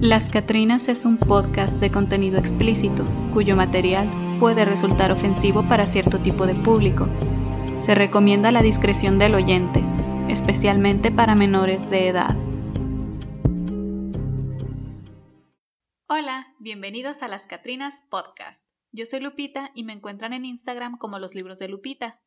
Las Catrinas es un podcast de contenido explícito, cuyo material puede resultar ofensivo para cierto tipo de público. Se recomienda la discreción del oyente, especialmente para menores de edad. Hola, bienvenidos a Las Catrinas Podcast. Yo soy Lupita y me encuentran en Instagram como los libros de Lupita.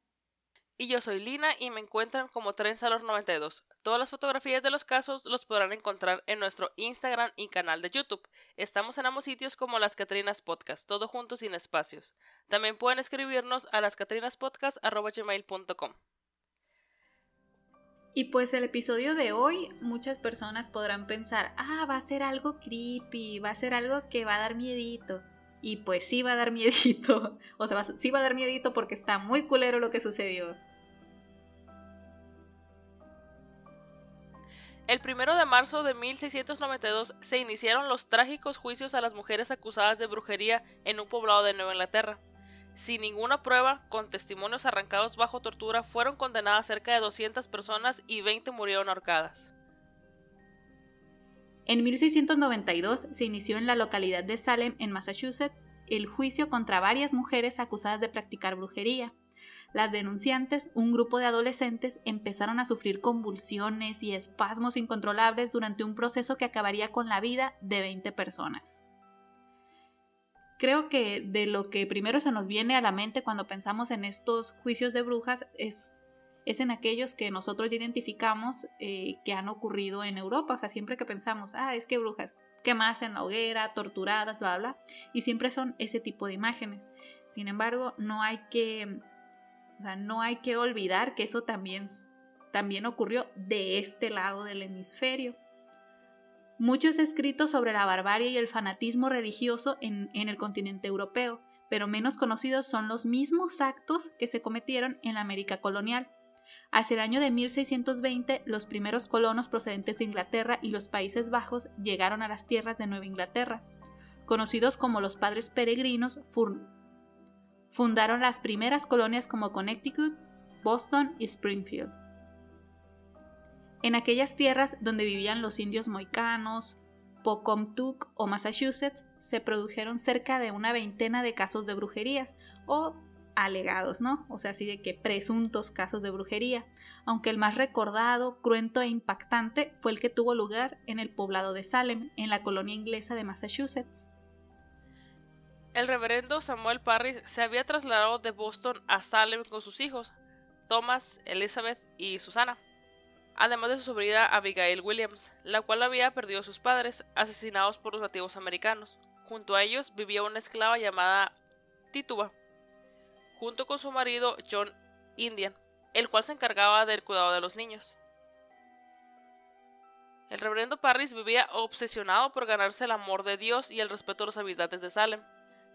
Y yo soy Lina y me encuentran como Trensalor92. Todas las fotografías de los casos los podrán encontrar en nuestro Instagram y canal de YouTube. Estamos en ambos sitios como Las Catrinas Podcast, todo junto sin espacios. También pueden escribirnos a lascatrinaspodcast.com. Y pues el episodio de hoy, muchas personas podrán pensar, ah, va a ser algo creepy, va a ser algo que va a dar miedito. Y pues sí va a dar miedito. O sea, sí va a dar miedito porque está muy culero lo que sucedió. El primero de marzo de 1692 se iniciaron los trágicos juicios a las mujeres acusadas de brujería en un poblado de Nueva Inglaterra. Sin ninguna prueba, con testimonios arrancados bajo tortura, fueron condenadas cerca de 200 personas y 20 murieron ahorcadas. En 1692 se inició en la localidad de Salem, en Massachusetts, el juicio contra varias mujeres acusadas de practicar brujería. Las denunciantes, un grupo de adolescentes, empezaron a sufrir convulsiones y espasmos incontrolables durante un proceso que acabaría con la vida de 20 personas. Creo que de lo que primero se nos viene a la mente cuando pensamos en estos juicios de brujas es es en aquellos que nosotros ya identificamos eh, que han ocurrido en Europa. O sea, siempre que pensamos, ah, es que brujas quemadas en la hoguera, torturadas, bla, bla, y siempre son ese tipo de imágenes. Sin embargo, no hay que, no hay que olvidar que eso también, también ocurrió de este lado del hemisferio. Muchos escritos sobre la barbarie y el fanatismo religioso en, en el continente europeo, pero menos conocidos son los mismos actos que se cometieron en la América colonial Hacia el año de 1620, los primeros colonos procedentes de Inglaterra y los Países Bajos llegaron a las tierras de Nueva Inglaterra. Conocidos como los Padres Peregrinos, fundaron las primeras colonias como Connecticut, Boston y Springfield. En aquellas tierras donde vivían los indios moicanos, Pocomtuck o Massachusetts, se produjeron cerca de una veintena de casos de brujerías o alegados, ¿no? O sea, así de que presuntos casos de brujería, aunque el más recordado, cruento e impactante fue el que tuvo lugar en el poblado de Salem, en la colonia inglesa de Massachusetts. El reverendo Samuel Parris se había trasladado de Boston a Salem con sus hijos, Thomas, Elizabeth y Susana, además de su sobrina Abigail Williams, la cual había perdido a sus padres, asesinados por los nativos americanos. Junto a ellos vivía una esclava llamada Tituba, junto con su marido John Indian, el cual se encargaba del cuidado de los niños. El reverendo Parris vivía obsesionado por ganarse el amor de Dios y el respeto de los habitantes de Salem,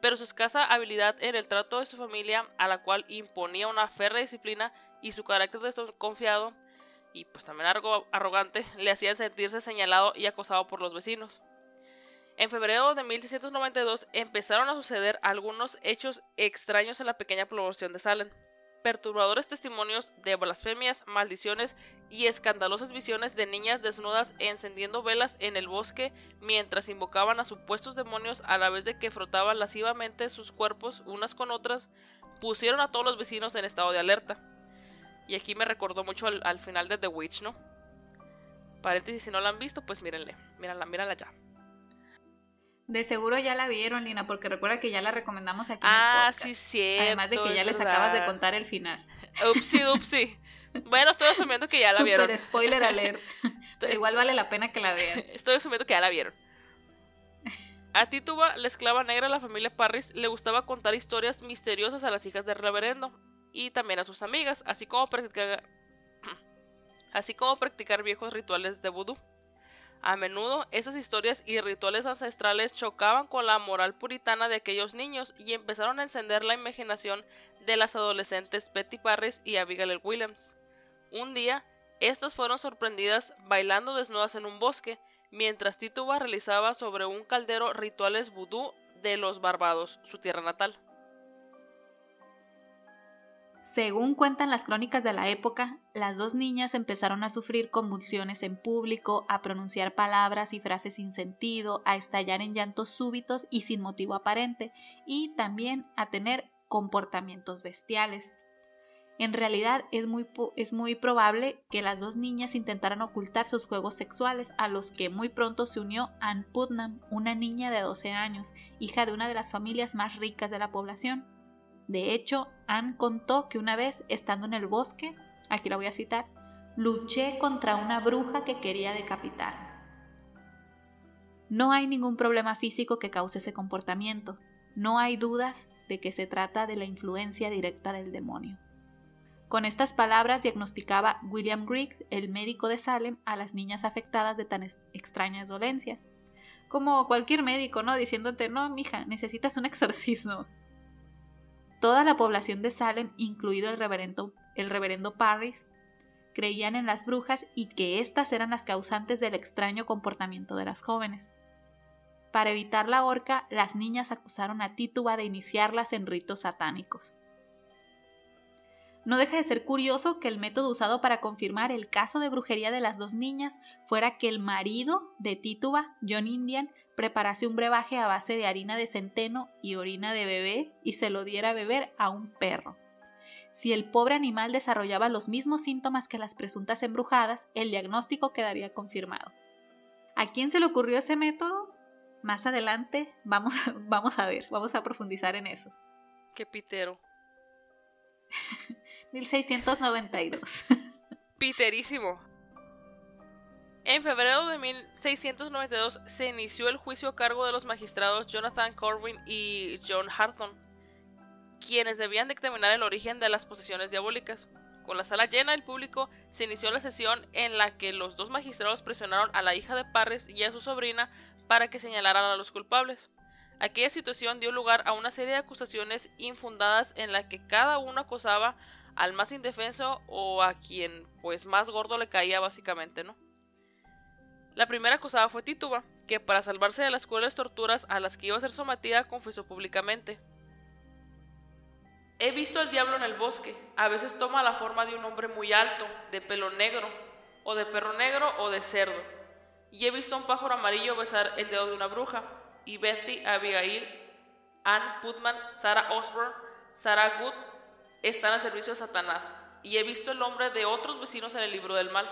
pero su escasa habilidad en el trato de su familia, a la cual imponía una férrea disciplina y su carácter desconfiado y pues también arrogante, le hacían sentirse señalado y acosado por los vecinos. En febrero de 1692 empezaron a suceder algunos hechos extraños en la pequeña población de Salem. Perturbadores testimonios de blasfemias, maldiciones y escandalosas visiones de niñas desnudas encendiendo velas en el bosque mientras invocaban a supuestos demonios a la vez de que frotaban lascivamente sus cuerpos unas con otras, pusieron a todos los vecinos en estado de alerta. Y aquí me recordó mucho al, final de The Witch, ¿no? Paréntesis, si no la han visto, pues mírenle, mírenla, mírenla ya. De seguro ya la vieron, Lina, porque recuerda que ya la recomendamos aquí en el ah, podcast. sí, cierto. Además de que ya les acabas de contar el final. Upsi, upsi. Bueno, estoy asumiendo que ya la vieron. Super spoiler alert. igual vale la pena que la vean. Estoy asumiendo que ya la vieron. A Tituba, la esclava negra de la familia Parris, le gustaba contar historias misteriosas a las hijas del reverendo y también a sus amigas, así como practicar, así como practicar viejos rituales de vudú. A menudo esas historias y rituales ancestrales chocaban con la moral puritana de aquellos niños y empezaron a encender la imaginación de las adolescentes Betty Parris y Abigail Williams. Un día, estas fueron sorprendidas bailando desnudas en un bosque, mientras Tituba realizaba sobre un caldero rituales vudú de los Barbados, su tierra natal. Según cuentan las crónicas de la época, las dos niñas empezaron a sufrir convulsiones en público, a pronunciar palabras y frases sin sentido, a estallar en llantos súbitos y sin motivo aparente, y también a tener comportamientos bestiales. En realidad es muy, probable que las dos niñas intentaran ocultar sus juegos sexuales, a los que muy pronto se unió Ann Putnam, una niña de 12 años, hija de una de las familias más ricas de la población. De hecho, Ann contó que una vez, estando en el bosque, aquí la voy a citar, luché contra una bruja que quería decapitar. No hay ningún problema físico que cause ese comportamiento. No hay dudas de que se trata de la influencia directa del demonio. Con estas palabras diagnosticaba William Griggs, el médico de Salem, a las niñas afectadas de tan extrañas dolencias. Como cualquier médico, ¿no? Diciéndote, no, mija, necesitas un exorcismo. Toda la población de Salem, incluido el reverendo, el reverendo Parris, creían en las brujas y que éstas eran las causantes del extraño comportamiento de las jóvenes. Para evitar la horca, las niñas acusaron a Tituba de iniciarlas en ritos satánicos. No deja de ser curioso que el método usado para confirmar el caso de brujería de las dos niñas fuera que el marido de Tituba, John Indian, preparase un brebaje a base de harina de centeno y orina de bebé y se lo diera a beber a un perro. Si el pobre animal desarrollaba los mismos síntomas que las presuntas embrujadas, el diagnóstico quedaría confirmado. ¿A quién se le ocurrió ese método? Más adelante vamos a, vamos a ver, vamos a profundizar en eso. Qué pitero. 1692. Piterísimo. En febrero de 1692 se inició el juicio a cargo de los magistrados Jonathan Corwin y John Harton, quienes debían dictaminar el origen de las posesiones diabólicas. Con la sala llena del público, se inició la sesión en la que los dos magistrados presionaron a la hija de Parris y a su sobrina para que señalaran a los culpables. Aquella situación dio lugar a una serie de acusaciones infundadas en la que cada uno acusaba al más indefenso o a quien pues más gordo le caía básicamente, ¿no? La primera acusada fue Tituba, que para salvarse de las crueles torturas a las que iba a ser sometida confesó públicamente. He visto al diablo en el bosque, a veces toma la forma de un hombre muy alto, de pelo negro, o de perro negro o de cerdo, y he visto a un pájaro amarillo besar el dedo de una bruja, y Betty, Abigail, Ann Putman, Sarah Osborne, Sarah Good están al servicio de Satanás, y he visto el nombre de otros vecinos en el libro del mal.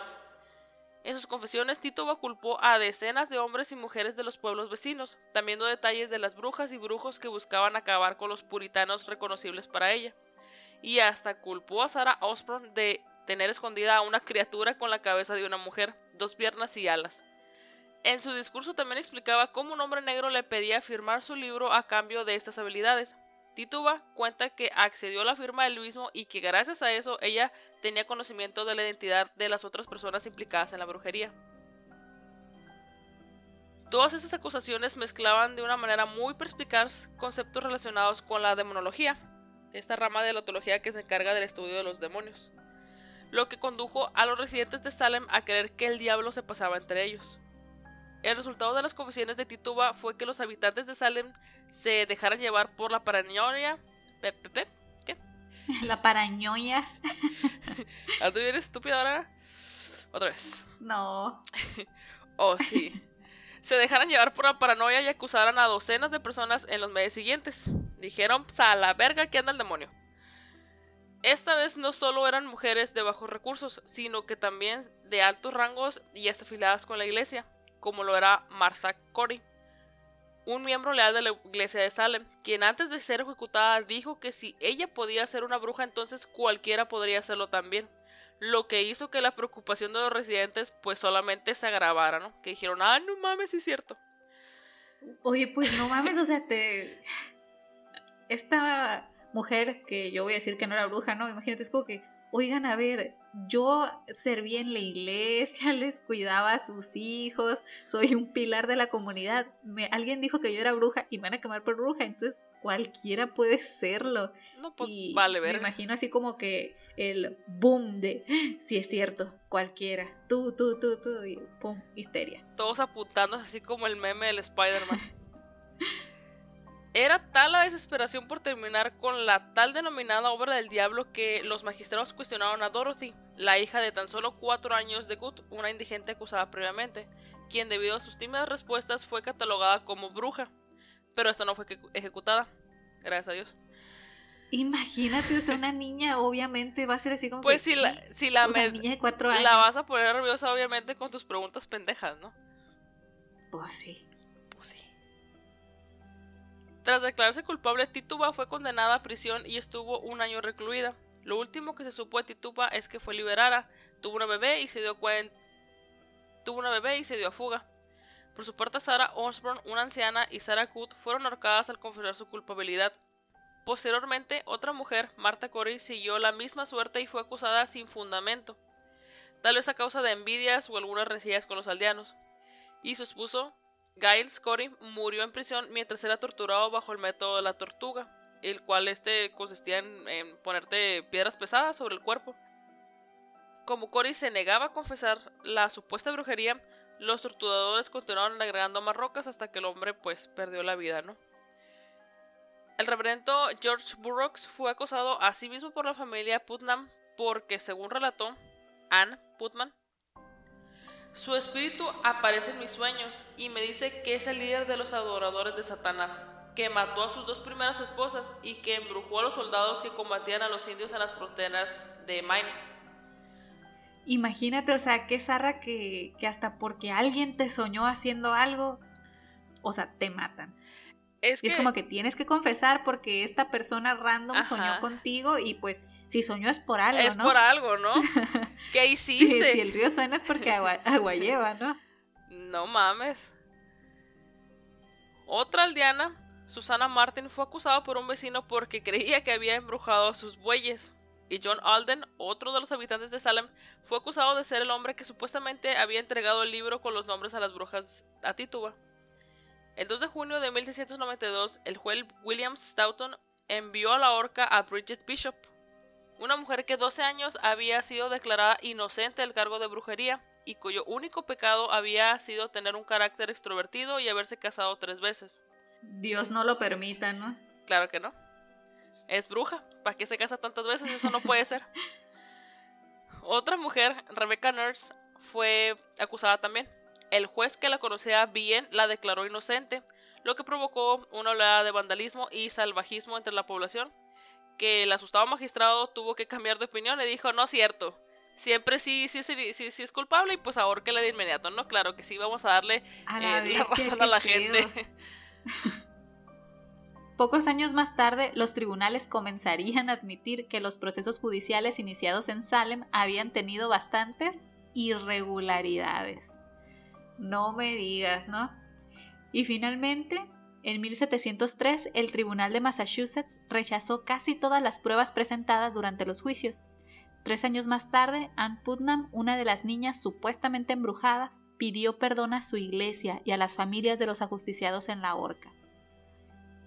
En sus confesiones, Tito culpó a decenas de hombres y mujeres de los pueblos vecinos, también detalles de las brujas y brujos que buscaban acabar con los puritanos reconocibles para ella. Y hasta culpó a Sarah Osborne de tener escondida a una criatura con la cabeza de una mujer, dos piernas y alas. En su discurso también explicaba cómo un hombre negro le pedía firmar su libro a cambio de estas habilidades, Tituba cuenta que accedió a la firma del mismo y que gracias a eso ella tenía conocimiento de la identidad de las otras personas implicadas en la brujería. Todas estas acusaciones mezclaban de una manera muy perspicaz conceptos relacionados con la demonología, esta rama de la otología que se encarga del estudio de los demonios, lo que condujo a los residentes de Salem a creer que el diablo se pasaba entre ellos. El resultado de las confesiones de Tituba fue que los habitantes de Salem se dejaran llevar por la paranoia. ¿Qué? La paranoia. ¿Ando bien estúpida ahora? Otra vez. No. oh, sí. Se dejaran llevar por la paranoia y acusaran a docenas de personas en los meses siguientes. Dijeron, pues a la verga que anda el demonio. Esta vez no solo eran mujeres de bajos recursos, sino que también de altos rangos y hasta afiliadas con la iglesia como lo era Martha Corey, un miembro leal de la iglesia de Salem, quien antes de ser ejecutada dijo que si ella podía ser una bruja, entonces cualquiera podría hacerlo también. Lo que hizo que la preocupación de los residentes pues solamente se agravara, ¿no? Que dijeron, ah, no mames, es cierto. Oye, pues no mames, o sea, te... Esta mujer que yo voy a decir que no era bruja, ¿no? Imagínate, es como que, oigan, a ver, yo serví en la iglesia, les cuidaba a sus hijos, soy un pilar de la comunidad. Me, alguien dijo que yo era bruja y me van a quemar por bruja, entonces cualquiera puede serlo. No, pues vale, ver. Me imagino así como que el boom de, si es cierto, cualquiera, tú, tú, tú, tú, y pum, histeria. Todos apuntando así como el meme del Spider-Man. Era tal la desesperación por terminar con la tal denominada obra del diablo que los magistrados cuestionaron a Dorothy, la hija de tan solo cuatro años de Gut, una indigente acusada previamente, quien debido a sus tímidas respuestas fue catalogada como bruja, pero esta no fue ejecutada, gracias a Dios. Imagínate, o sea, una niña obviamente va a ser así como pues si la, si la, niña de cuatro años. la vas a poner nerviosa obviamente con tus preguntas pendejas, ¿no? Pues sí. Tras declararse culpable, Tituba fue condenada a prisión y estuvo un año recluida. Lo último que se supo de Tituba es que fue liberada, tuvo una bebé y se dio cuenta tuvo una bebé y se dio a fuga. Por su parte, Sarah Osborne, una anciana, y Sarah Good fueron ahorcadas al confesar su culpabilidad. Posteriormente, otra mujer, Marta Corey, siguió la misma suerte y fue acusada sin fundamento, tal vez a causa de envidias o algunas rencillas con los aldeanos. Y su esposo, Giles Corey, murió en prisión mientras era torturado bajo el método de la tortuga, el cual este consistía en, ponerte piedras pesadas sobre el cuerpo. Como Corey se negaba a confesar la supuesta brujería, los torturadores continuaron agregando más rocas hasta que el hombre pues perdió la vida, ¿no? El reverendo George Burroughs fue acosado a sí mismo por la familia Putnam porque, según relató Anne Putman, su espíritu aparece en mis sueños y me dice que es el líder de los adoradores de Satanás, que mató a sus dos primeras esposas y que embrujó a los soldados que combatían a los indios en las fronteras de Maine. Imagínate, o sea, qué zarra que, que hasta porque alguien te soñó haciendo algo, o sea, te matan. Es, y es como que tienes que confesar porque esta persona random soñó contigo y pues si soñó es por algo, es ¿no? Es por algo, ¿no? ¿Qué hiciste? si el río suena es porque agua, lleva, ¿no? No mames. Otra aldeana, Susana Martin, fue acusada por un vecino porque creía que había embrujado a sus bueyes. Y John Alden, otro de los habitantes de Salem, fue acusado de ser el hombre que supuestamente había entregado el libro con los nombres a las brujas a Tituba. El 2 de junio de 1692, el juez William Stoughton envió a la horca a Bridget Bishop, una mujer que 12 años había sido declarada inocente del cargo de brujería y cuyo único pecado había sido tener un carácter extrovertido y haberse casado tres veces. Dios no lo permita, ¿no? Claro que no. Es bruja. ¿Para qué se casa tantas veces? Eso no puede ser. Otra mujer, Rebecca Nurse, fue acusada también. El juez que la conocía bien la declaró inocente, lo que provocó una oleada de vandalismo y salvajismo entre la población, que el asustado magistrado tuvo que cambiar de opinión y dijo, no es cierto, siempre sí, sí, sí, sí, es culpable y pues ahorquele de inmediato, ¿no? Claro que sí, vamos a darle la, eh, razón a la gente. Pocos años más tarde, los tribunales comenzarían a admitir que los procesos judiciales iniciados en Salem habían tenido bastantes irregularidades. No me digas, ¿no? Y finalmente, en 1703, el Tribunal de Massachusetts rechazó casi todas las pruebas presentadas durante los juicios. Tres años más tarde, Anne Putnam, una de las niñas supuestamente embrujadas, pidió perdón a su iglesia y a las familias de los ajusticiados en la horca.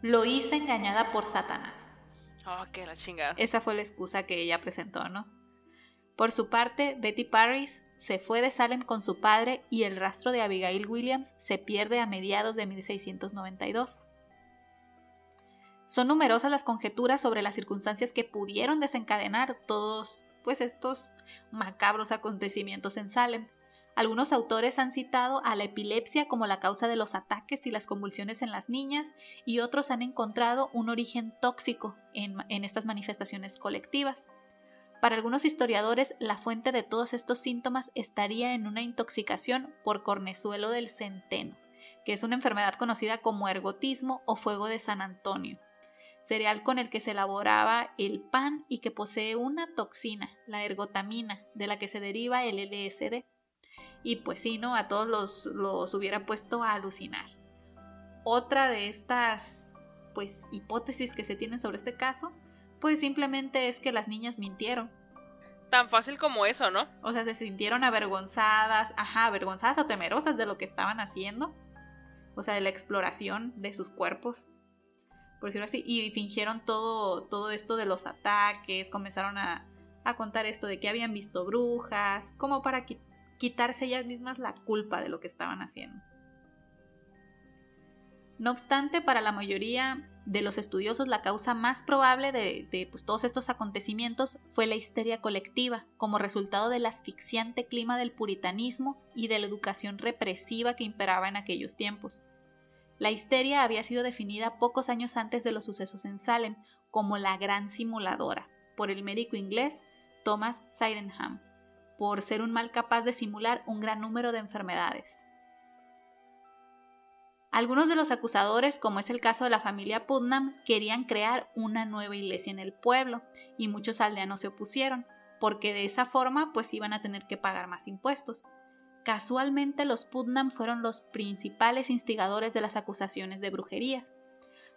Lo hice engañada por Satanás. Oh, qué la chingada. Esa fue la excusa que ella presentó, ¿no? Por su parte, Betty Paris se fue de Salem con su padre y el rastro de Abigail Williams se pierde a mediados de 1692. Son numerosas las conjeturas sobre las circunstancias que pudieron desencadenar todos pues estos macabros acontecimientos en Salem. Algunos autores han citado a la epilepsia como la causa de los ataques y las convulsiones en las niñas y otros han encontrado un origen tóxico en, en estas manifestaciones colectivas. Para algunos historiadores, la fuente de todos estos síntomas estaría en una intoxicación por cornezuelo del centeno, que es una enfermedad conocida como ergotismo o fuego de San Antonio, cereal con el que se elaboraba el pan y que posee una toxina, la ergotamina, de la que se deriva el LSD. Y pues sí, ¿no? A todos los, los hubiera puesto a alucinar. Otra de estas pues hipótesis que se tienen sobre este caso pues simplemente es que las niñas mintieron. Tan fácil como eso, ¿no? O sea, se sintieron avergonzadas, ajá, avergonzadas o temerosas de lo que estaban haciendo. O sea, de la exploración de sus cuerpos. Por decirlo así. Y fingieron todo, todo esto de los ataques. Comenzaron a, a contar esto de que habían visto brujas. Como para quitarse ellas mismas la culpa de lo que estaban haciendo. No obstante, para la mayoría de los estudiosos, la causa más probable de, pues, todos estos acontecimientos fue la histeria colectiva, como resultado del asfixiante clima del puritanismo y de la educación represiva que imperaba en aquellos tiempos. La histeria había sido definida pocos años antes de los sucesos en Salem como la gran simuladora, por el médico inglés Thomas Sydenham, por ser un mal capaz de simular un gran número de enfermedades. Algunos de los acusadores, como es el caso de la familia Putnam, querían crear una nueva iglesia en el pueblo y muchos aldeanos se opusieron, porque de esa forma pues iban a tener que pagar más impuestos. Casualmente los Putnam fueron los principales instigadores de las acusaciones de brujería.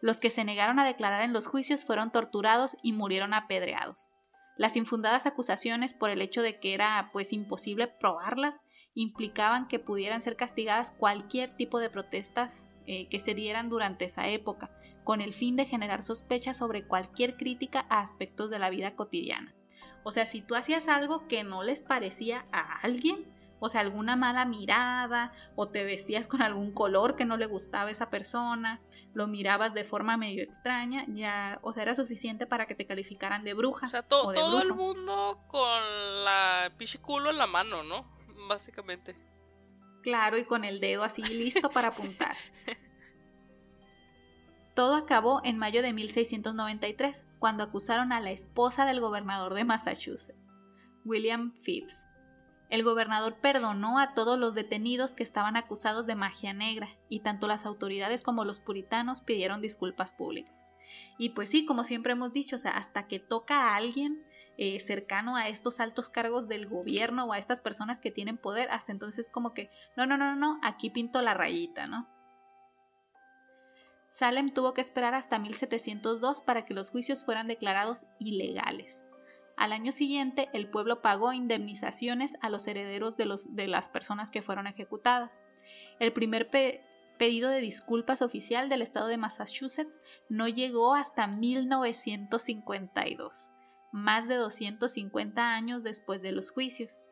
Los que se negaron a declarar en los juicios fueron torturados y murieron apedreados. Las infundadas acusaciones por el hecho de que era pues imposible probarlas implicaban que pudieran ser castigadas cualquier tipo de protestas eh, que se dieran durante esa época, con el fin de generar sospechas sobre cualquier crítica a aspectos de la vida cotidiana. O sea, si tú hacías algo que no les parecía a alguien, o sea, alguna mala mirada, o te vestías con algún color que no le gustaba a esa persona, lo mirabas de forma medio extraña, ya, o sea, era suficiente para que te calificaran de bruja. O sea, todo el mundo con la pichiculo en la mano, ¿no? Básicamente. Claro, y con el dedo así listo para apuntar. Todo acabó en mayo de 1693, cuando acusaron a la esposa del gobernador de Massachusetts, William Phips. El gobernador perdonó a todos los detenidos que estaban acusados de magia negra, y tanto las autoridades como los puritanos pidieron disculpas públicas. Y pues sí, como siempre hemos dicho, o sea, hasta que toca a alguien, eh, cercano a estos altos cargos del gobierno o a estas personas que tienen poder, hasta entonces como que, no, no, no, no, aquí pinto la rayita, ¿no? Salem tuvo que esperar hasta 1702 para que los juicios fueran declarados ilegales. Al año siguiente, el pueblo pagó indemnizaciones a los herederos de, las personas que fueron ejecutadas. El primer pedido de disculpas oficial del estado de Massachusetts no llegó hasta 1952 más de 250 años después de los juicios.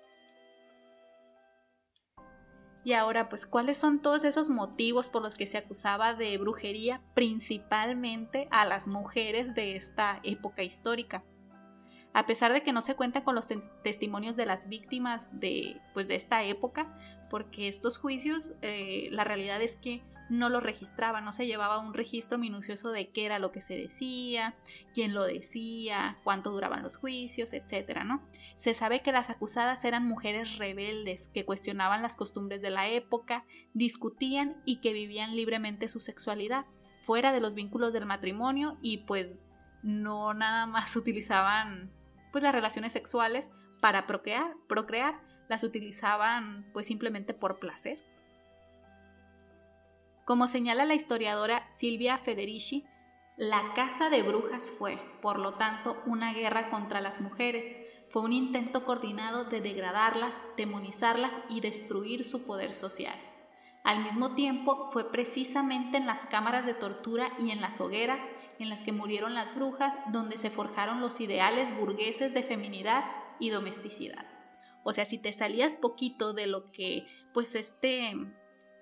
Y ahora, pues, ¿cuáles son todos esos motivos por los que se acusaba de brujería principalmente a las mujeres de esta época histórica? A pesar de que no se cuenta con los testimonios de las víctimas de, pues, de esta época, porque estos juicios, eh, la realidad es que no lo registraba, no se llevaba un registro minucioso de qué era lo que se decía, quién lo decía, cuánto duraban los juicios, etcétera, ¿no? Se sabe que las acusadas eran mujeres rebeldes que cuestionaban las costumbres de la época, discutían y que vivían libremente su sexualidad, fuera de los vínculos del matrimonio y pues no nada más utilizaban pues las relaciones sexuales para procrear, procrear, las utilizaban pues simplemente por placer. Como señala la historiadora Silvia Federici, la caza de brujas fue, por lo tanto, una guerra contra las mujeres, fue un intento coordinado de degradarlas, demonizarlas y destruir su poder social. Al mismo tiempo, fue precisamente en las cámaras de tortura y en las hogueras en las que murieron las brujas donde se forjaron los ideales burgueses de feminidad y domesticidad. O sea, si te salías poquito de lo que pues este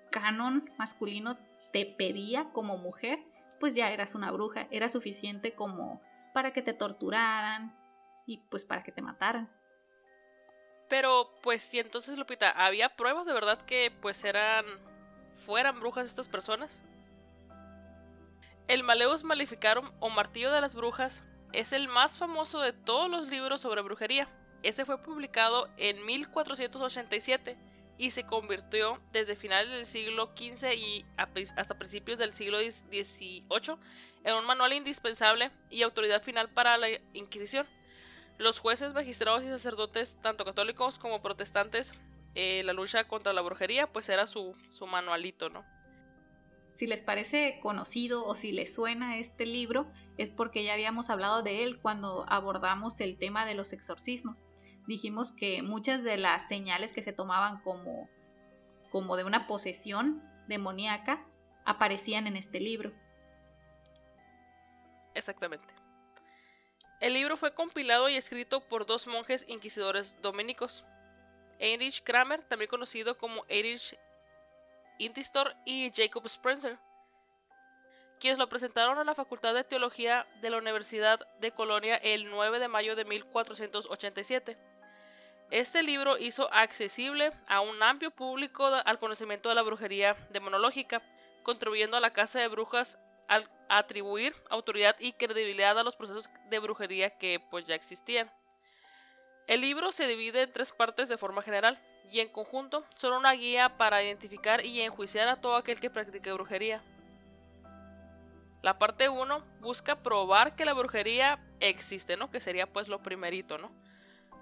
canon masculino te pedía como mujer, pues ya eras una bruja, era suficiente como para que te torturaran y pues para que te mataran. Pero pues si entonces Lupita, ¿había pruebas de verdad que pues eran fueran brujas estas personas? El Maleus Maleficarum o Martillo de las Brujas es el más famoso de todos los libros sobre brujería. Este fue publicado en 1487 y se convirtió desde finales del siglo XV y hasta principios del siglo XVIII en un manual indispensable y autoridad final para la Inquisición. Los jueces, magistrados y sacerdotes, tanto católicos como protestantes, eh, la lucha contra la brujería, pues era su, su manualito, ¿no? Si les parece conocido o si les suena este libro, es porque ya habíamos hablado de él cuando abordamos el tema de los exorcismos dijimos que muchas de las señales que se tomaban como, como de una posesión demoníaca aparecían en este libro. Exactamente. El libro fue compilado y escrito por dos monjes inquisidores dominicos, Heinrich Kramer, también conocido como Heinrich Intistor, y Jacob Spencer, quienes lo presentaron a la Facultad de Teología de la Universidad de Colonia el 9 de mayo de 1487. Este libro hizo accesible a un amplio público al conocimiento de la brujería demonológica, contribuyendo a la Casa de Brujas al atribuir autoridad y credibilidad a los procesos de brujería que pues ya existían. El libro se divide en tres partes de forma general y en conjunto son una guía para identificar y enjuiciar a todo aquel que practique brujería. La parte 1 busca probar que la brujería existe, ¿no? Que sería pues lo primerito, ¿no?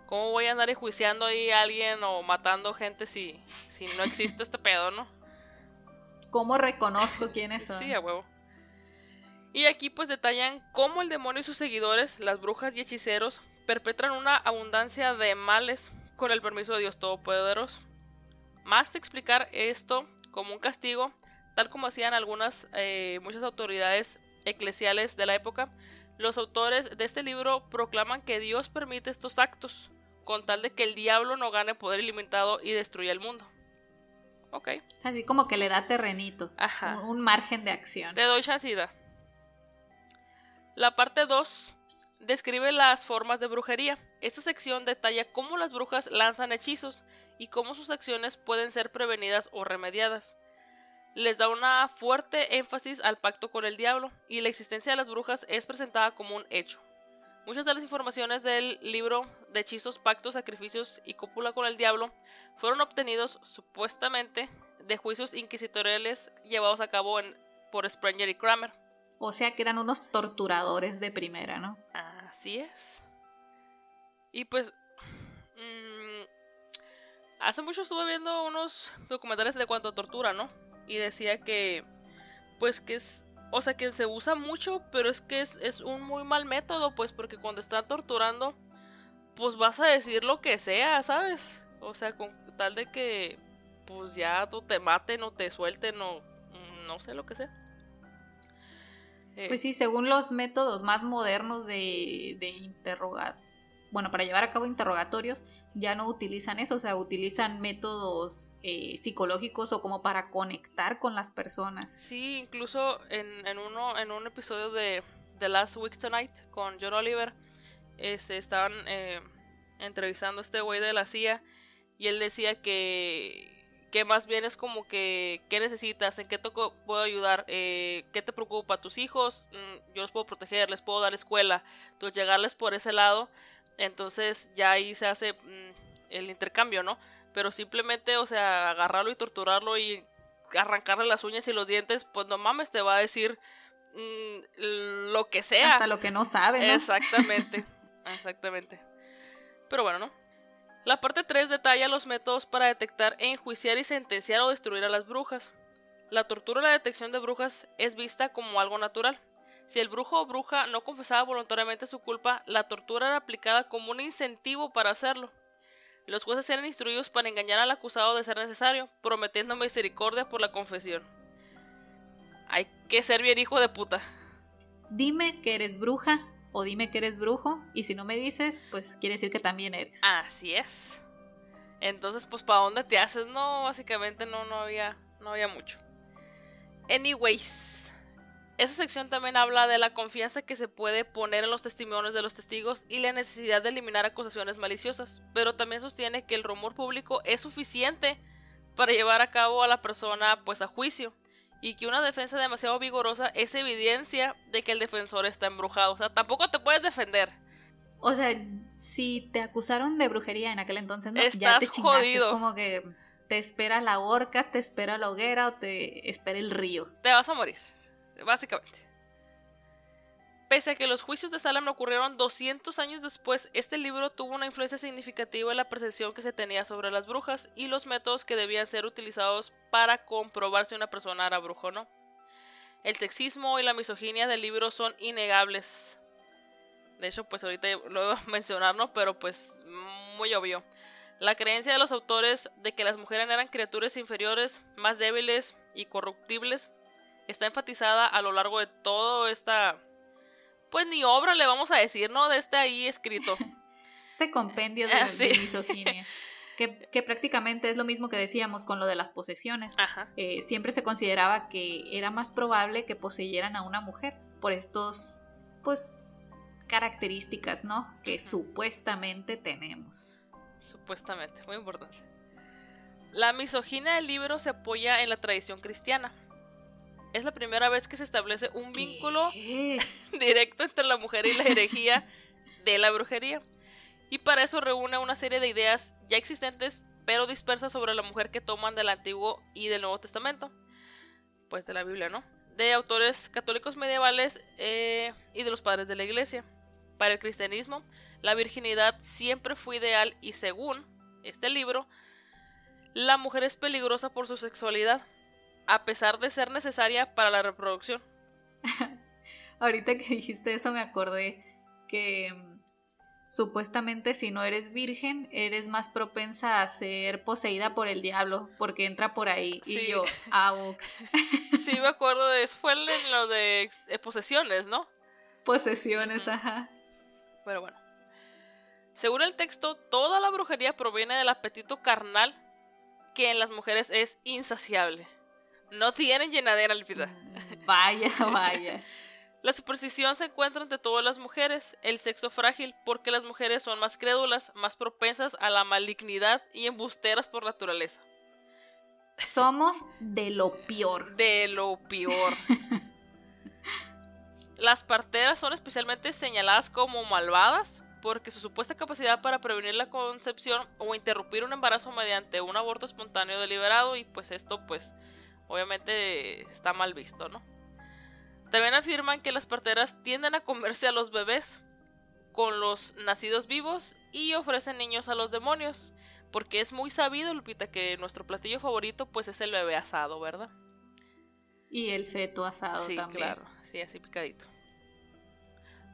¿Cómo voy a andar enjuiciando ahí a alguien o matando gente si, si no existe este pedo, no? ¿Cómo reconozco quiénes son? Sí, a huevo. Y aquí pues detallan cómo el demonio y sus seguidores, las brujas y hechiceros, perpetran una abundancia de males con el permiso de Dios Todopoderoso. Más de explicar esto como un castigo, tal como hacían algunas, eh, muchas autoridades eclesiales de la época, los autores de este libro proclaman que Dios permite estos actos, con tal de que el diablo no gane poder ilimitado y destruya el mundo. Ok. Así como que le da terrenito. Ajá. Un, margen de acción. Te doy chancida. La parte 2 describe las formas de brujería. Esta sección detalla cómo las brujas lanzan hechizos y cómo sus acciones pueden ser prevenidas o remediadas. Les da una fuerte énfasis al pacto con el diablo y la existencia de las brujas es presentada como un hecho. Muchas de las informaciones del libro de hechizos, pactos, sacrificios y cópula con el diablo fueron obtenidos supuestamente de juicios inquisitoriales llevados a cabo por Sprenger y Kramer. O sea que eran unos torturadores de primera, ¿no? Así es. Y pues... Mm, hace mucho estuve viendo unos documentales de cuanto a tortura, ¿no? Y decía que... Pues que es... O sea que se usa mucho, pero es que es, es un muy mal método, pues porque cuando están torturando, pues vas a decir lo que sea, ¿sabes? O sea, con tal de que pues ya tú te maten o te suelten o no sé lo que sea. Eh, pues sí, según los métodos más modernos de, de interrogar, bueno, para llevar a cabo interrogatorios, ya no utilizan eso, o sea, utilizan métodos eh, psicológicos o como para conectar con las personas. Sí, incluso en, en, uno, en un episodio de The Last Week Tonight con John Oliver, este, estaban eh, entrevistando a este güey de la CIA y él decía que que más bien es como que, ¿qué necesitas? ¿En qué te puedo ayudar? Eh, ¿Qué te preocupa? ¿Tus hijos? Mm, yo los puedo proteger, les puedo dar escuela. Entonces, llegarles por ese lado, entonces ya ahí se hace mm, el intercambio, ¿no? Pero simplemente, o sea, agarrarlo y torturarlo y arrancarle las uñas y los dientes, pues no mames, te va a decir mm, lo que sea. Hasta lo que no sabe, ¿no? Exactamente, exactamente. Pero bueno, ¿no? La parte 3 detalla los métodos para detectar, enjuiciar y sentenciar o destruir a las brujas. La tortura o la detección de brujas es vista como algo natural. Si el brujo o bruja no confesaba voluntariamente su culpa, la tortura era aplicada como un incentivo para hacerlo. Los jueces eran instruidos para engañar al acusado de ser necesario, prometiendo misericordia por la confesión. Hay que ser bien hijo de puta. Dime que eres bruja o dime que eres brujo y si no me dices, pues quiere decir que también eres. Así es. Entonces, pues ¿para dónde te haces? No, básicamente no no había no había mucho. Anyways, esa sección también habla de la confianza que se puede poner en los testimonios de los testigos y la necesidad de eliminar acusaciones maliciosas, pero también sostiene que el rumor público es suficiente para llevar a cabo a la persona pues a juicio y que una defensa demasiado vigorosa es evidencia de que el defensor está embrujado. O sea, tampoco te puedes defender. O sea, si te acusaron de brujería en aquel entonces, ¿no? ya te chingaste. Es como que te espera la horca, te espera la hoguera o te espera el río. Te vas a morir, básicamente. Pese a que los juicios de Salem ocurrieron 200 años después, este libro tuvo una influencia significativa en la percepción que se tenía sobre las brujas y los métodos que debían ser utilizados para comprobar si una persona era bruja o no. El sexismo y la misoginia del libro son innegables. De hecho, pues ahorita lo voy a mencionar, ¿no? Pero pues muy obvio. La creencia de los autores de que las mujeres eran criaturas inferiores, más débiles y corruptibles, está enfatizada a lo largo de toda esta pues ni obra le vamos a decir, ¿no? De este ahí escrito. este compendio de, misoginia. Que, prácticamente es lo mismo que decíamos con lo de las posesiones. Ajá. Eh, siempre se consideraba que era más probable que poseyeran a una mujer por estos, pues, características, ¿no? Que supuestamente tenemos. Supuestamente, muy importante. La misoginia del libro se apoya en la tradición cristiana. Es la primera vez que se establece un vínculo directo entre la mujer y la herejía de la brujería. Y para eso reúne una serie de ideas ya existentes pero dispersas sobre la mujer que toman del Antiguo y del Nuevo Testamento. Pues de la Biblia, ¿no? De autores católicos medievales eh, y de los padres de la Iglesia. Para el cristianismo, la virginidad siempre fue ideal y según este libro, la mujer es peligrosa por su sexualidad, a pesar de ser necesaria para la reproducción. Ahorita que dijiste eso me acordé que mm, supuestamente si no eres virgen eres más propensa a ser poseída por el diablo porque entra por ahí y yo aux sí me acuerdo de eso. Fue en lo de posesiones no posesiones ajá. Pero bueno. Según el texto toda la brujería proviene del apetito carnal que en las mujeres es insaciable no tienen llenadera al vida vaya vaya La superstición se encuentra entre todas las mujeres, el sexo frágil, porque las mujeres son más crédulas, más propensas a la malignidad y embusteras por naturaleza. Somos de lo peor. De lo peor. las parteras son especialmente señaladas como malvadas porque su supuesta capacidad para prevenir la concepción o interrumpir un embarazo mediante un aborto espontáneo deliberado y pues esto pues obviamente está mal visto, ¿no? También afirman que las parteras tienden a comerse a los bebés con los nacidos vivos y ofrecen niños a los demonios, porque es muy sabido, Lupita, que nuestro platillo favorito pues es el bebé asado, ¿verdad? Y el feto asado sí, también. Claro, sí, así picadito.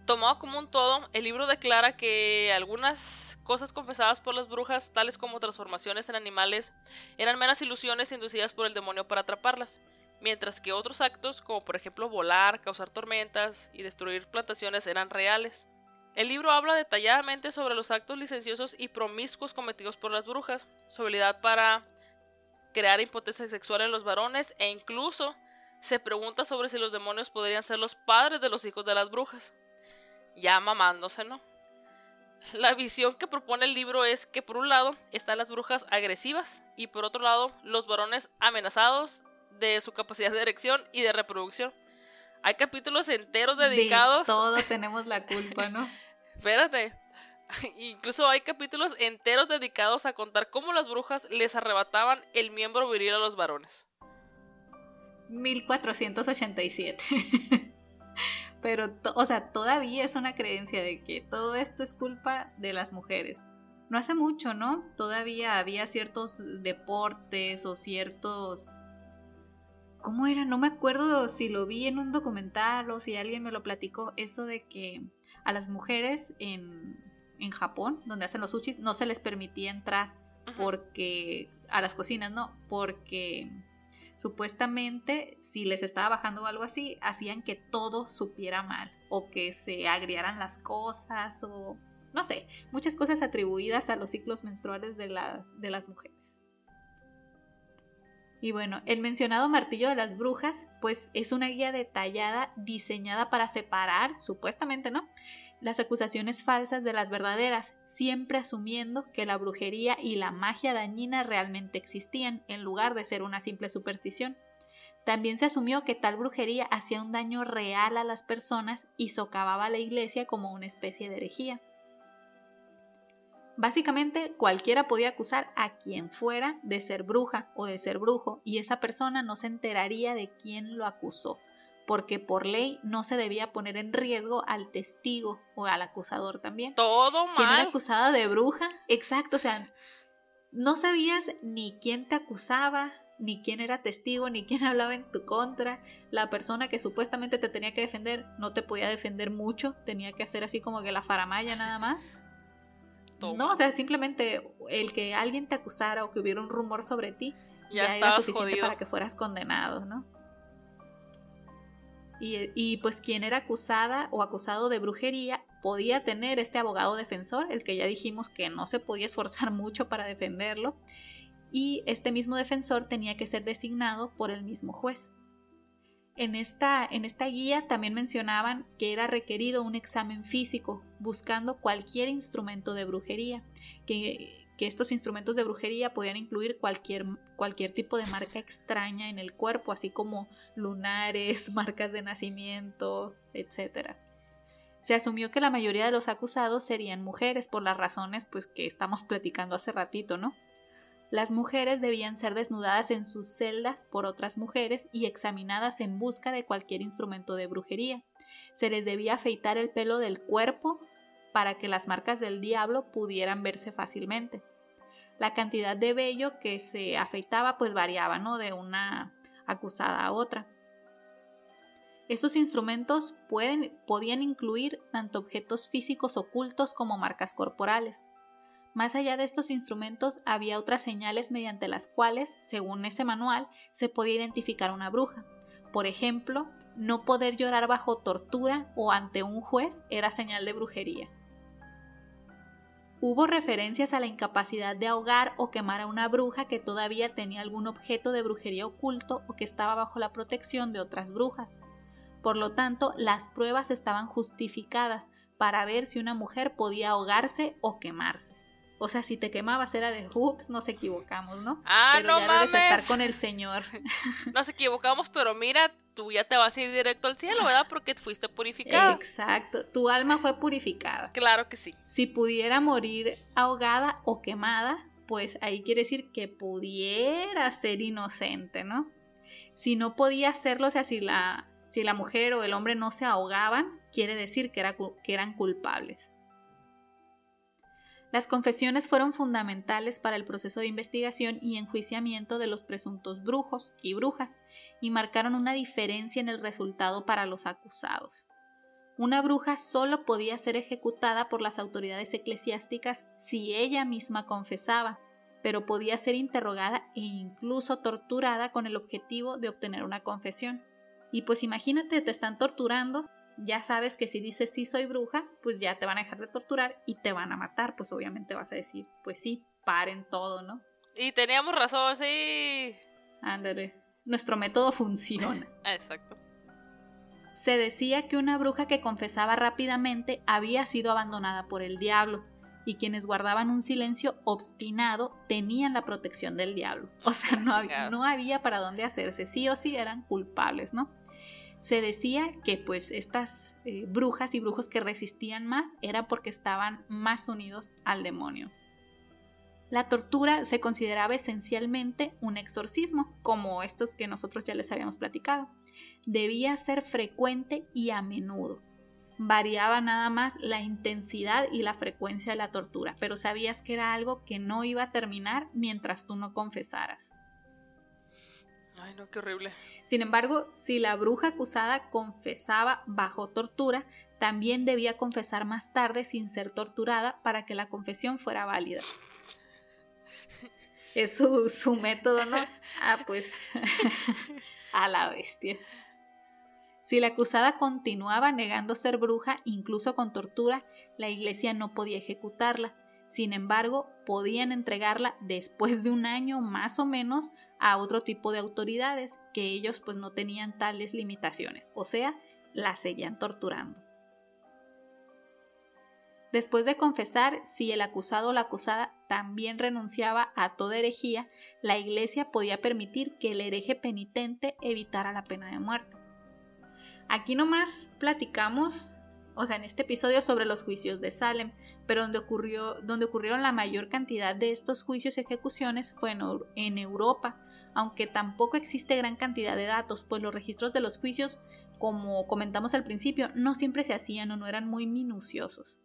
Tomado como un todo, el libro declara que algunas cosas confesadas por las brujas, tales como transformaciones en animales, eran meras ilusiones inducidas por el demonio para atraparlas mientras que otros actos, como por ejemplo volar, causar tormentas y destruir plantaciones, eran reales. El libro habla detalladamente sobre los actos licenciosos y promiscuos cometidos por las brujas, su habilidad para crear impotencia sexual en los varones e incluso se pregunta sobre si los demonios podrían ser los padres de los hijos de las brujas. Ya mamándose, ¿no? La visión que propone el libro es que por un lado están las brujas agresivas y por otro lado los varones amenazados de su capacidad de erección y de reproducción. Hay capítulos enteros dedicados. De todo tenemos la culpa, ¿no? Espérate. Incluso hay capítulos enteros dedicados a contar cómo las brujas les arrebataban el miembro viril a los varones. 1487. Pero, o sea, todavía es una creencia de que todo esto es culpa de las mujeres. No hace mucho, ¿no? Todavía había ciertos deportes o ciertos ¿Cómo era? No me acuerdo si lo vi en un documental o si alguien me lo platicó, eso de que a las mujeres en, en Japón, donde hacen los sushis, no se les permitía entrar porque a las cocinas, no, porque supuestamente si les estaba bajando o algo así, hacían que todo supiera mal o que se agriaran las cosas o no sé, muchas cosas atribuidas a los ciclos menstruales de, la, de las mujeres. Y bueno, el mencionado martillo de las brujas, pues es una guía detallada diseñada para separar, supuestamente, ¿no? Las acusaciones falsas de las verdaderas, siempre asumiendo que la brujería y la magia dañina realmente existían, en lugar de ser una simple superstición. También se asumió que tal brujería hacía un daño real a las personas y socavaba a la iglesia como una especie de herejía. Básicamente cualquiera podía acusar a quien fuera de ser bruja o de ser brujo y esa persona no se enteraría de quién lo acusó, porque por ley no se debía poner en riesgo al testigo o al acusador también. Todo mal. ¿Quién era acusada de bruja? Exacto, o sea, no sabías ni quién te acusaba, ni quién era testigo, ni quién hablaba en tu contra. La persona que supuestamente te tenía que defender no te podía defender mucho, tenía que hacer así como que la faramaya nada más. No, o sea, simplemente el que alguien te acusara o que hubiera un rumor sobre ti ya, era suficiente para que fueras condenado, ¿no? Y, pues quien era acusada o acusado de brujería podía tener este abogado defensor, el que ya dijimos que no se podía esforzar mucho para defenderlo, y este mismo defensor tenía que ser designado por el mismo juez. En esta, en esta guía también mencionaban que era requerido un examen físico buscando cualquier instrumento de brujería, que, estos instrumentos de brujería podían incluir cualquier, cualquier tipo de marca extraña en el cuerpo, así como lunares, marcas de nacimiento, etc. Se asumió que la mayoría de los acusados serían mujeres por las razones pues que estamos platicando hace ratito, ¿no? Las mujeres debían ser desnudadas en sus celdas por otras mujeres y examinadas en busca de cualquier instrumento de brujería. Se les debía afeitar el pelo del cuerpo para que las marcas del diablo pudieran verse fácilmente. La cantidad de vello que se afeitaba pues variaba, ¿no? De una acusada a otra. Estos instrumentos pueden, podían incluir tanto objetos físicos ocultos como marcas corporales. Más allá de estos instrumentos había otras señales mediante las cuales, según ese manual, se podía identificar una bruja. Por ejemplo, no poder llorar bajo tortura o ante un juez era señal de brujería. Hubo referencias a la incapacidad de ahogar o quemar a una bruja que todavía tenía algún objeto de brujería oculto o que estaba bajo la protección de otras brujas. Por lo tanto, las pruebas estaban justificadas para ver si una mujer podía ahogarse o quemarse. O sea, si te quemabas era de ups, nos equivocamos, ¿no? Ah, pero no ya mames. debes estar con el Señor. Nos equivocamos, pero mira, tú ya te vas a ir directo al cielo, ¿verdad? Porque fuiste purificado. Exacto, tu alma fue purificada. Claro que sí. Si pudiera morir ahogada o quemada, pues ahí quiere decir que pudiera ser inocente, ¿no? Si no podía hacerlo, o sea, si la, si la mujer o el hombre no se ahogaban, quiere decir que, era, que eran culpables. Las confesiones fueron fundamentales para el proceso de investigación y enjuiciamiento de los presuntos brujos y brujas y marcaron una diferencia en el resultado para los acusados. Una bruja solo podía ser ejecutada por las autoridades eclesiásticas si ella misma confesaba, pero podía ser interrogada e incluso torturada con el objetivo de obtener una confesión. Y pues imagínate, te están torturando ya sabes que si dices sí soy bruja, pues ya te van a dejar de torturar y te van a matar, pues obviamente vas a decir, pues sí, paren todo, ¿no? Y teníamos razón, sí. Ándale, nuestro método funciona. Exacto. Se decía que una bruja que confesaba rápidamente había sido abandonada por el diablo, y quienes guardaban un silencio obstinado tenían la protección del diablo. O sea, no había, no había para dónde hacerse, sí o sí eran culpables, ¿no? Se decía que pues estas eh, brujas y brujos que resistían más era porque estaban más unidos al demonio. La tortura se consideraba esencialmente un exorcismo, como estos que nosotros ya les habíamos platicado. Debía ser frecuente y a menudo. Variaba nada más la intensidad y la frecuencia de la tortura, pero sabías que era algo que no iba a terminar mientras tú no confesaras. Ay, no, qué horrible. Sin embargo, si la bruja acusada confesaba bajo tortura, también debía confesar más tarde sin ser torturada para que la confesión fuera válida. Es su, su método, ¿no? Ah, pues a la bestia. Si la acusada continuaba negando ser bruja, incluso con tortura, la iglesia no podía ejecutarla. Sin embargo, podían entregarla después de un año más o menos a otro tipo de autoridades que ellos pues no tenían tales limitaciones, o sea, la seguían torturando. Después de confesar, si el acusado o la acusada también renunciaba a toda herejía, la iglesia podía permitir que el hereje penitente evitara la pena de muerte. Aquí nomás platicamos o sea, en este episodio sobre los juicios de Salem, pero donde, ocurrió, donde ocurrieron la mayor cantidad de estos juicios y ejecuciones fue en, en Europa, aunque tampoco existe gran cantidad de datos, pues los registros de los juicios, como comentamos al principio, no siempre se hacían o no eran muy minuciosos.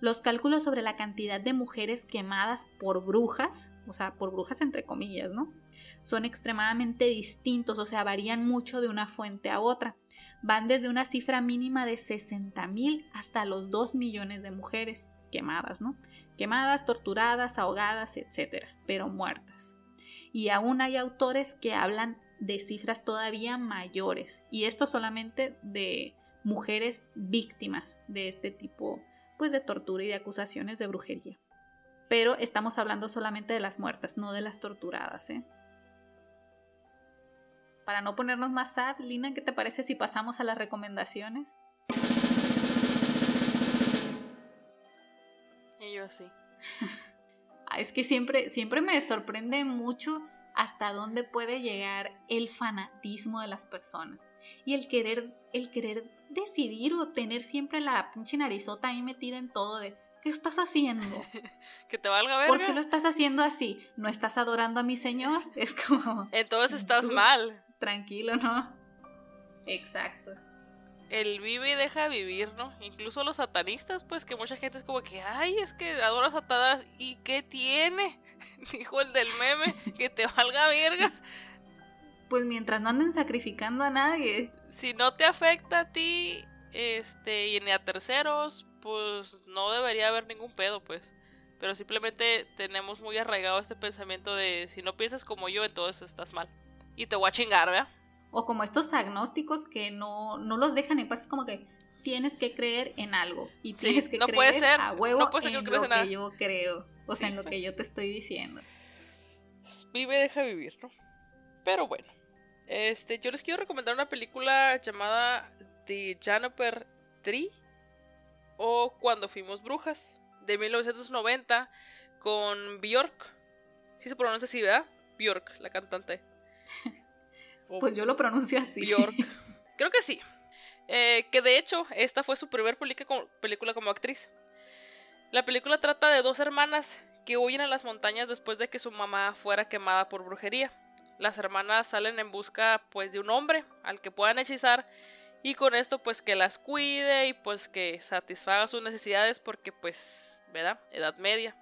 Los cálculos sobre la cantidad de mujeres quemadas por brujas, o sea, por brujas entre comillas, ¿no? Son extremadamente distintos, o sea, varían mucho de una fuente a otra van desde una cifra mínima de 60.000 hasta los 2 millones de mujeres quemadas, ¿no? Quemadas, torturadas, ahogadas, etcétera, pero muertas. Y aún hay autores que hablan de cifras todavía mayores, y esto solamente de mujeres víctimas de este tipo pues de tortura y de acusaciones de brujería. Pero estamos hablando solamente de las muertas, no de las torturadas, ¿eh? Para no ponernos más sad, Lina, ¿qué te parece si pasamos a las recomendaciones? Y yo así. Ah, es que siempre, siempre me sorprende mucho hasta dónde puede llegar el fanatismo de las personas. Y el querer, el querer decidir o tener siempre la pinche narizota ahí metida en todo de ¿qué estás haciendo? que te valga ver. ¿Por qué lo estás haciendo así? ¿No estás adorando a mi señor? Es como. Entonces estás mal. Tranquilo, ¿no? Exacto el vive y deja vivir, ¿no? Incluso los satanistas, pues que mucha gente es como que, ay, es que adora a Satanás, ¿y qué tiene? Dijo el del meme, que te valga verga. Pues mientras no anden sacrificando a nadie. Si no te afecta a ti, este, y ni a terceros, pues no debería haber ningún pedo, pues. Pero simplemente tenemos muy arraigado este pensamiento de si no piensas como yo, entonces estás mal. Y te voy a chingar, ¿verdad? O como estos agnósticos que no, no los dejan en paz, es como que tienes que creer en algo y tienes que creer a huevo en lo que yo creo, o sea, en lo que yo te estoy diciendo. Vive, deja vivir, ¿no? Pero bueno, este, yo les quiero recomendar una película llamada The Juniper Tree o Cuando fuimos brujas de 1990 con Bjork. Si se pronuncia así, ¿verdad? Bjork, la cantante. Pues yo lo pronuncio así. York. Creo que sí. Eh, que de hecho, esta fue su primer película como actriz. La película trata de dos hermanas que huyen a las montañas después de que su mamá fuera quemada por brujería. Las hermanas salen en busca pues de un hombre al que puedan hechizar y con esto pues que las cuide y pues que satisfaga sus necesidades porque pues, ¿verdad? Edad media.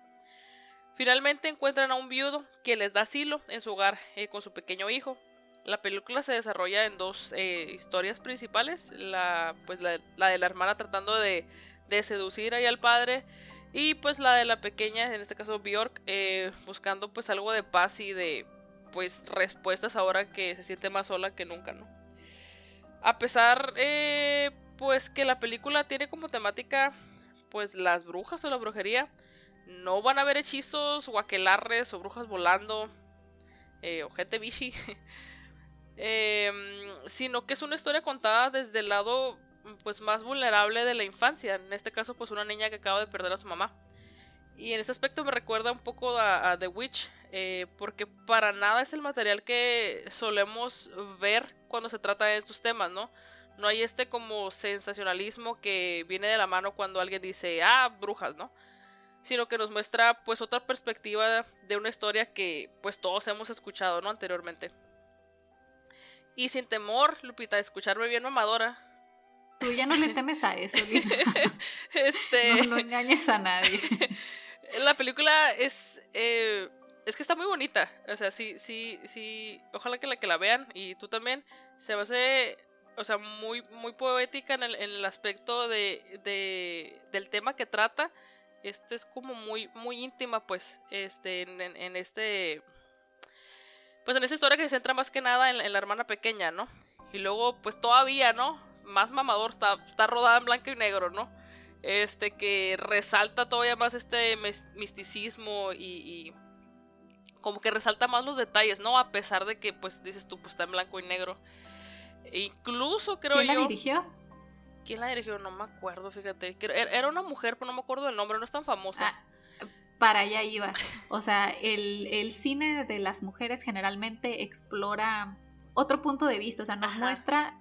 Finalmente encuentran a un viudo que les da asilo en su hogar eh, con su pequeño hijo la película se desarrolla en dos eh, historias principales. La, pues la, de la hermana tratando de, seducir ahí al padre. Y pues la de la pequeña, en este caso Bjork, eh, buscando pues algo de paz y de pues respuestas ahora que se siente más sola que nunca. A pesar eh, pues que la película tiene como temática pues las brujas o la brujería, no van a haber hechizos o aquelarres o brujas volando eh, o gente bichi. Em, sino que es una historia contada desde el lado pues más vulnerable de la infancia, en este caso pues una niña que acaba de perder a su mamá. Y en este aspecto me recuerda un poco a, The Witch, eh, porque para nada es el material que solemos ver cuando se trata de estos temas, ¿no? No hay este como sensacionalismo que viene de la mano cuando alguien dice, ah, brujas, ¿no? Sino que nos muestra pues otra perspectiva de una historia que pues todos hemos escuchado, ¿no? Anteriormente. Y sin temor, Lupita, de escucharme bien mamadora. Tú ya no le temes a eso, este... No, engañes a nadie. La película es... Eh, es que está muy bonita. O sea, sí, sí, sí. Ojalá que la que la vean y tú también. Se va a hacer, o sea, muy, muy poética en el, en el aspecto de, de, del tema que trata. Este es como muy, muy íntima, pues, este, en, en este pues en esa historia que se centra más que nada en, la hermana pequeña, ¿no? Y luego, pues todavía, ¿no? Más mamador, está, está rodada en blanco y negro, ¿no? Este que resalta todavía más este misticismo y, como que resalta más los detalles, ¿no? A pesar de que, pues dices tú, pues está en blanco y negro. E incluso creo ¿Quién yo. ¿Quién la dirigió? ¿Quién la dirigió? No me acuerdo, fíjate. Era una mujer, pero no me acuerdo del nombre, no es tan famosa. Ah, para allá iba. O sea, el, cine de las mujeres generalmente explora otro punto de vista, o sea, nos muestra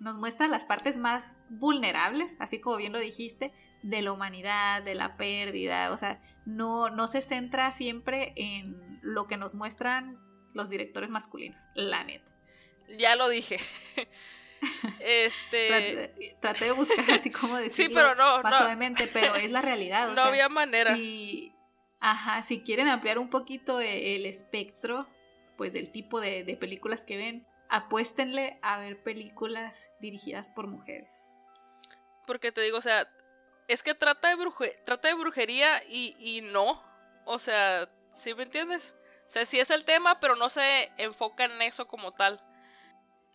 nos muestra las partes más vulnerables, así como bien lo dijiste, de la humanidad, de la pérdida, o sea, no, no se centra siempre en lo que nos muestran los directores masculinos, la neta. Ya lo dije. este traté, de buscar así como decirlo sí, pero no, más suavemente, pero es la realidad. no había manera. Ajá, si quieren ampliar un poquito el espectro, pues del tipo de, películas que ven, apuéstenle a ver películas dirigidas por mujeres. Porque te digo, o sea, es que trata de, trata de brujería y, y no. O sea, ¿sí me entiendes? O sea, sí es el tema, pero no se enfoca en eso como tal.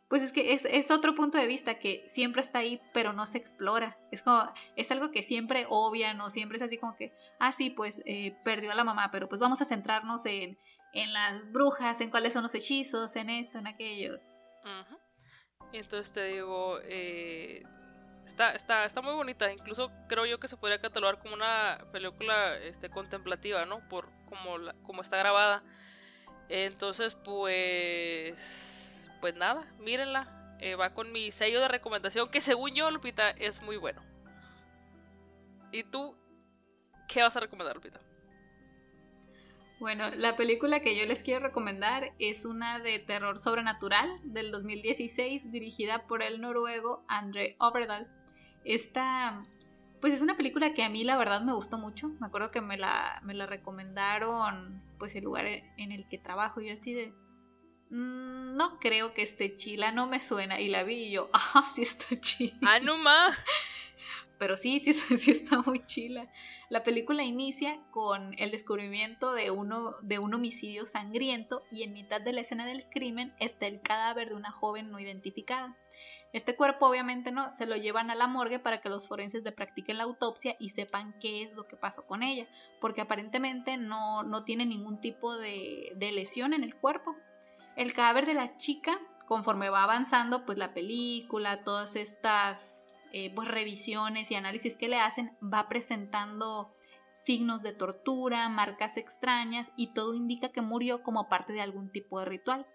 Pues es que es, otro punto de vista que siempre está ahí, pero no se explora. Es como, es algo que siempre obvian o siempre es así como que, ah, sí, pues eh, perdió a la mamá, pero pues vamos a centrarnos en, en las brujas, en cuáles son los hechizos, en esto, en aquello. Entonces te digo, eh, está, está, está muy bonita. Incluso creo yo que se podría catalogar como una película este, contemplativa, ¿no? Por como, la, como está grabada. Entonces, pues pues nada, mírenla. Eh, va con mi sello de recomendación, que según yo, Lupita, es muy bueno. ¿Y tú qué vas a recomendar, Lupita? Bueno, la película que yo les quiero recomendar es una de terror sobrenatural del 2016 dirigida por el noruego Andre Overdal. Esta, pues es una película que a mí la verdad me gustó mucho. Me acuerdo que me la, me la recomendaron pues el lugar en el que trabajo. Yo así de, no creo que esté chila, no me suena. Y la vi y yo, ah, sí está chila. Ah, no más. Pero sí, sí, sí está muy chila. La película inicia con el descubrimiento de, uno, de un homicidio sangriento y en mitad de la escena del crimen está el cadáver de una joven no identificada. Este cuerpo obviamente no se lo llevan a la morgue para que los forenses le practiquen la autopsia y sepan qué es lo que pasó con ella, porque aparentemente no, no tiene ningún tipo de, de lesión en el cuerpo. El cadáver de la chica, conforme va avanzando, pues la película, todas estas eh, pues, revisiones y análisis que le hacen, va presentando signos de tortura, marcas extrañas y todo indica que murió como parte de algún tipo de ritual.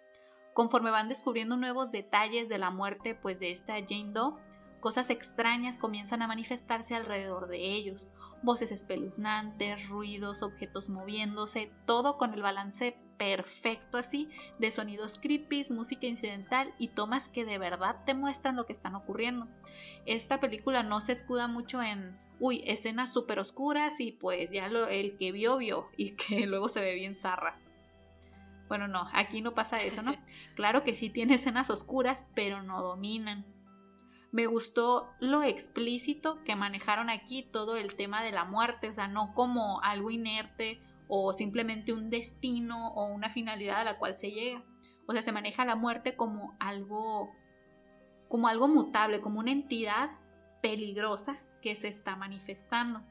Conforme van descubriendo nuevos detalles de la muerte pues de esta Jane Doe, cosas extrañas comienzan a manifestarse alrededor de ellos, voces espeluznantes, ruidos, objetos moviéndose, todo con el balance perfecto así de sonidos creepy, música incidental y tomas que de verdad te muestran lo que están ocurriendo. Esta película no se escuda mucho en, uy, escenas súper oscuras y pues ya lo, el que vio vio y que luego se ve bien zarra. Bueno, no, aquí no pasa eso, ¿no? Claro que sí tiene escenas oscuras, pero no dominan. Me gustó lo explícito que manejaron aquí todo el tema de la muerte, o sea, no como algo inerte o simplemente un destino o una finalidad a la cual se llega. O sea, se maneja la muerte como algo como algo mutable, como una entidad peligrosa que se está manifestando.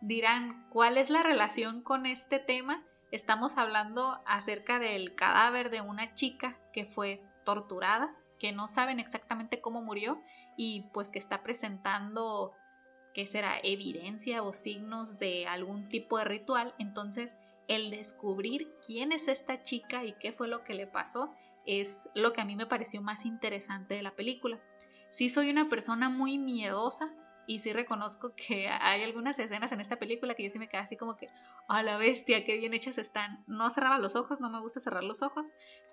Dirán, ¿cuál es la relación con este tema? Estamos hablando acerca del cadáver de una chica que fue torturada, que no saben exactamente cómo murió y pues que está presentando ¿qué será? Evidencia o signos de algún tipo de ritual. Entonces, el descubrir quién es esta chica y qué fue lo que le pasó es lo que a mí me pareció más interesante de la película. Sí soy una persona muy miedosa y sí reconozco que hay algunas escenas en esta película que yo sí me quedé así como que, a la bestia, qué bien hechas están. No cerraba los ojos, no me gusta cerrar los ojos,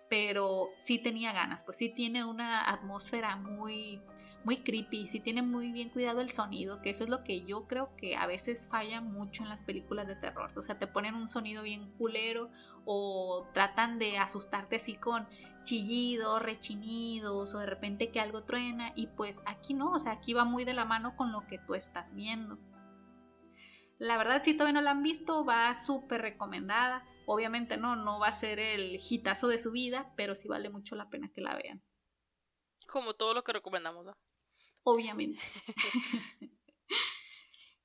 pero sí tenía ganas, pues sí tiene una atmósfera muy muy creepy, sí tiene muy bien cuidado el sonido, que eso es lo que yo creo que a veces falla mucho en las películas de terror. O sea, te ponen un sonido bien culero o tratan de asustarte así con chillidos, rechinidos o de repente que algo truena y pues aquí no, o sea, aquí va muy de la mano con lo que tú estás viendo. La verdad, si todavía no la han visto, va súper recomendada. Obviamente no, no va a ser el hitazo de su vida, pero sí vale mucho la pena que la vean. Como todo lo que recomendamos, ¿no? Obviamente.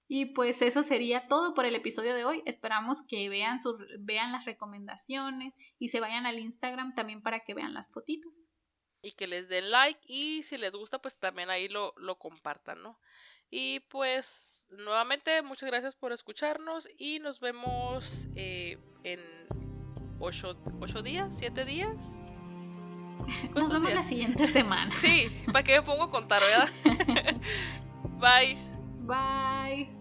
y pues eso sería todo por el episodio de hoy. Esperamos que vean, vean las recomendaciones y se vayan al Instagram también para que vean las fotitos. Y que les den like y si les gusta pues también ahí lo, lo compartan, ¿no? Y pues nuevamente muchas gracias por escucharnos y nos vemos eh, en ocho, ocho días, siete días. Nos vemos la siguiente semana. Sí, ¿para qué me pongo a contar, verdad? Bye. Bye.